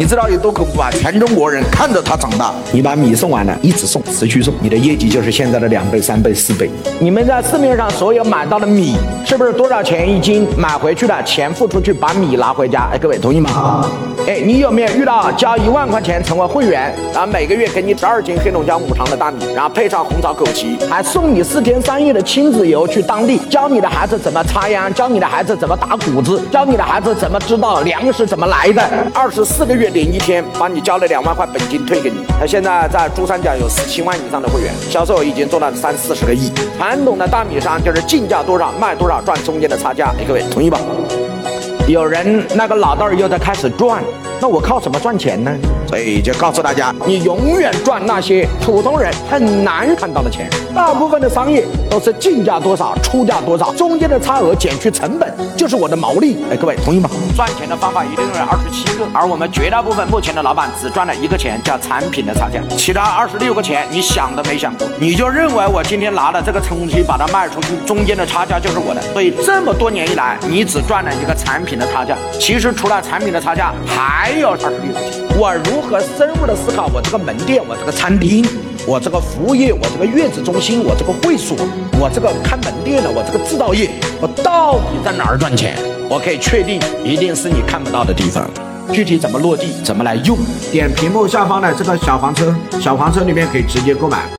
你知道有多恐怖啊？全中国人看着他长大。你把米送完了，一直送，持续送，你的业绩就是现在的两倍、三倍、四倍。你们在市面上所有买到的米，是不是多少钱一斤？买回去的，钱付出去，把米拿回家。哎，各位同意吗？哎，你有没有遇到交一万块钱成为会员，然后每个月给你十二斤黑龙江五常的大米，然后配上红枣枸杞，还送你四天三夜的亲子游去当地，教你的孩子怎么插秧，教你的孩子怎么打谷子，教你的孩子怎么知道粮食怎么来的？二十四个月。零一天帮你交了两万块本金退给你，他现在在珠三角有十七万以上的会员，销售已经做到三四十个亿。传统的大米商就是进价多少卖多少赚中间的差价，哎各位同意吧？有人那个老道又在开始赚。那我靠什么赚钱呢？所以就告诉大家，你永远赚那些普通人很难看到的钱。大部分的商业都是进价多少，出价多少，中间的差额减去成本就是我的毛利。哎，各位同意吗？赚钱的方法一定有二十七个，而我们绝大部分目前的老板只赚了一个钱，叫产品的差价，其他二十六个钱你想都没想过，你就认为我今天拿了这个东西把它卖出去，中间的差价就是我的。所以这么多年以来，你只赚了一个产品的差价。其实除了产品的差价，还有二十六块钱，我如何深入的思考我这个门店，我这个餐厅，我这个服务业，我这个月子中心，我这个会所，我这个开门店的，我这个制造业，我到底在哪儿赚钱？我可以确定，一定是你看不到的地方。具体怎么落地，怎么来用？点屏幕下方的这个小黄车，小黄车里面可以直接购买。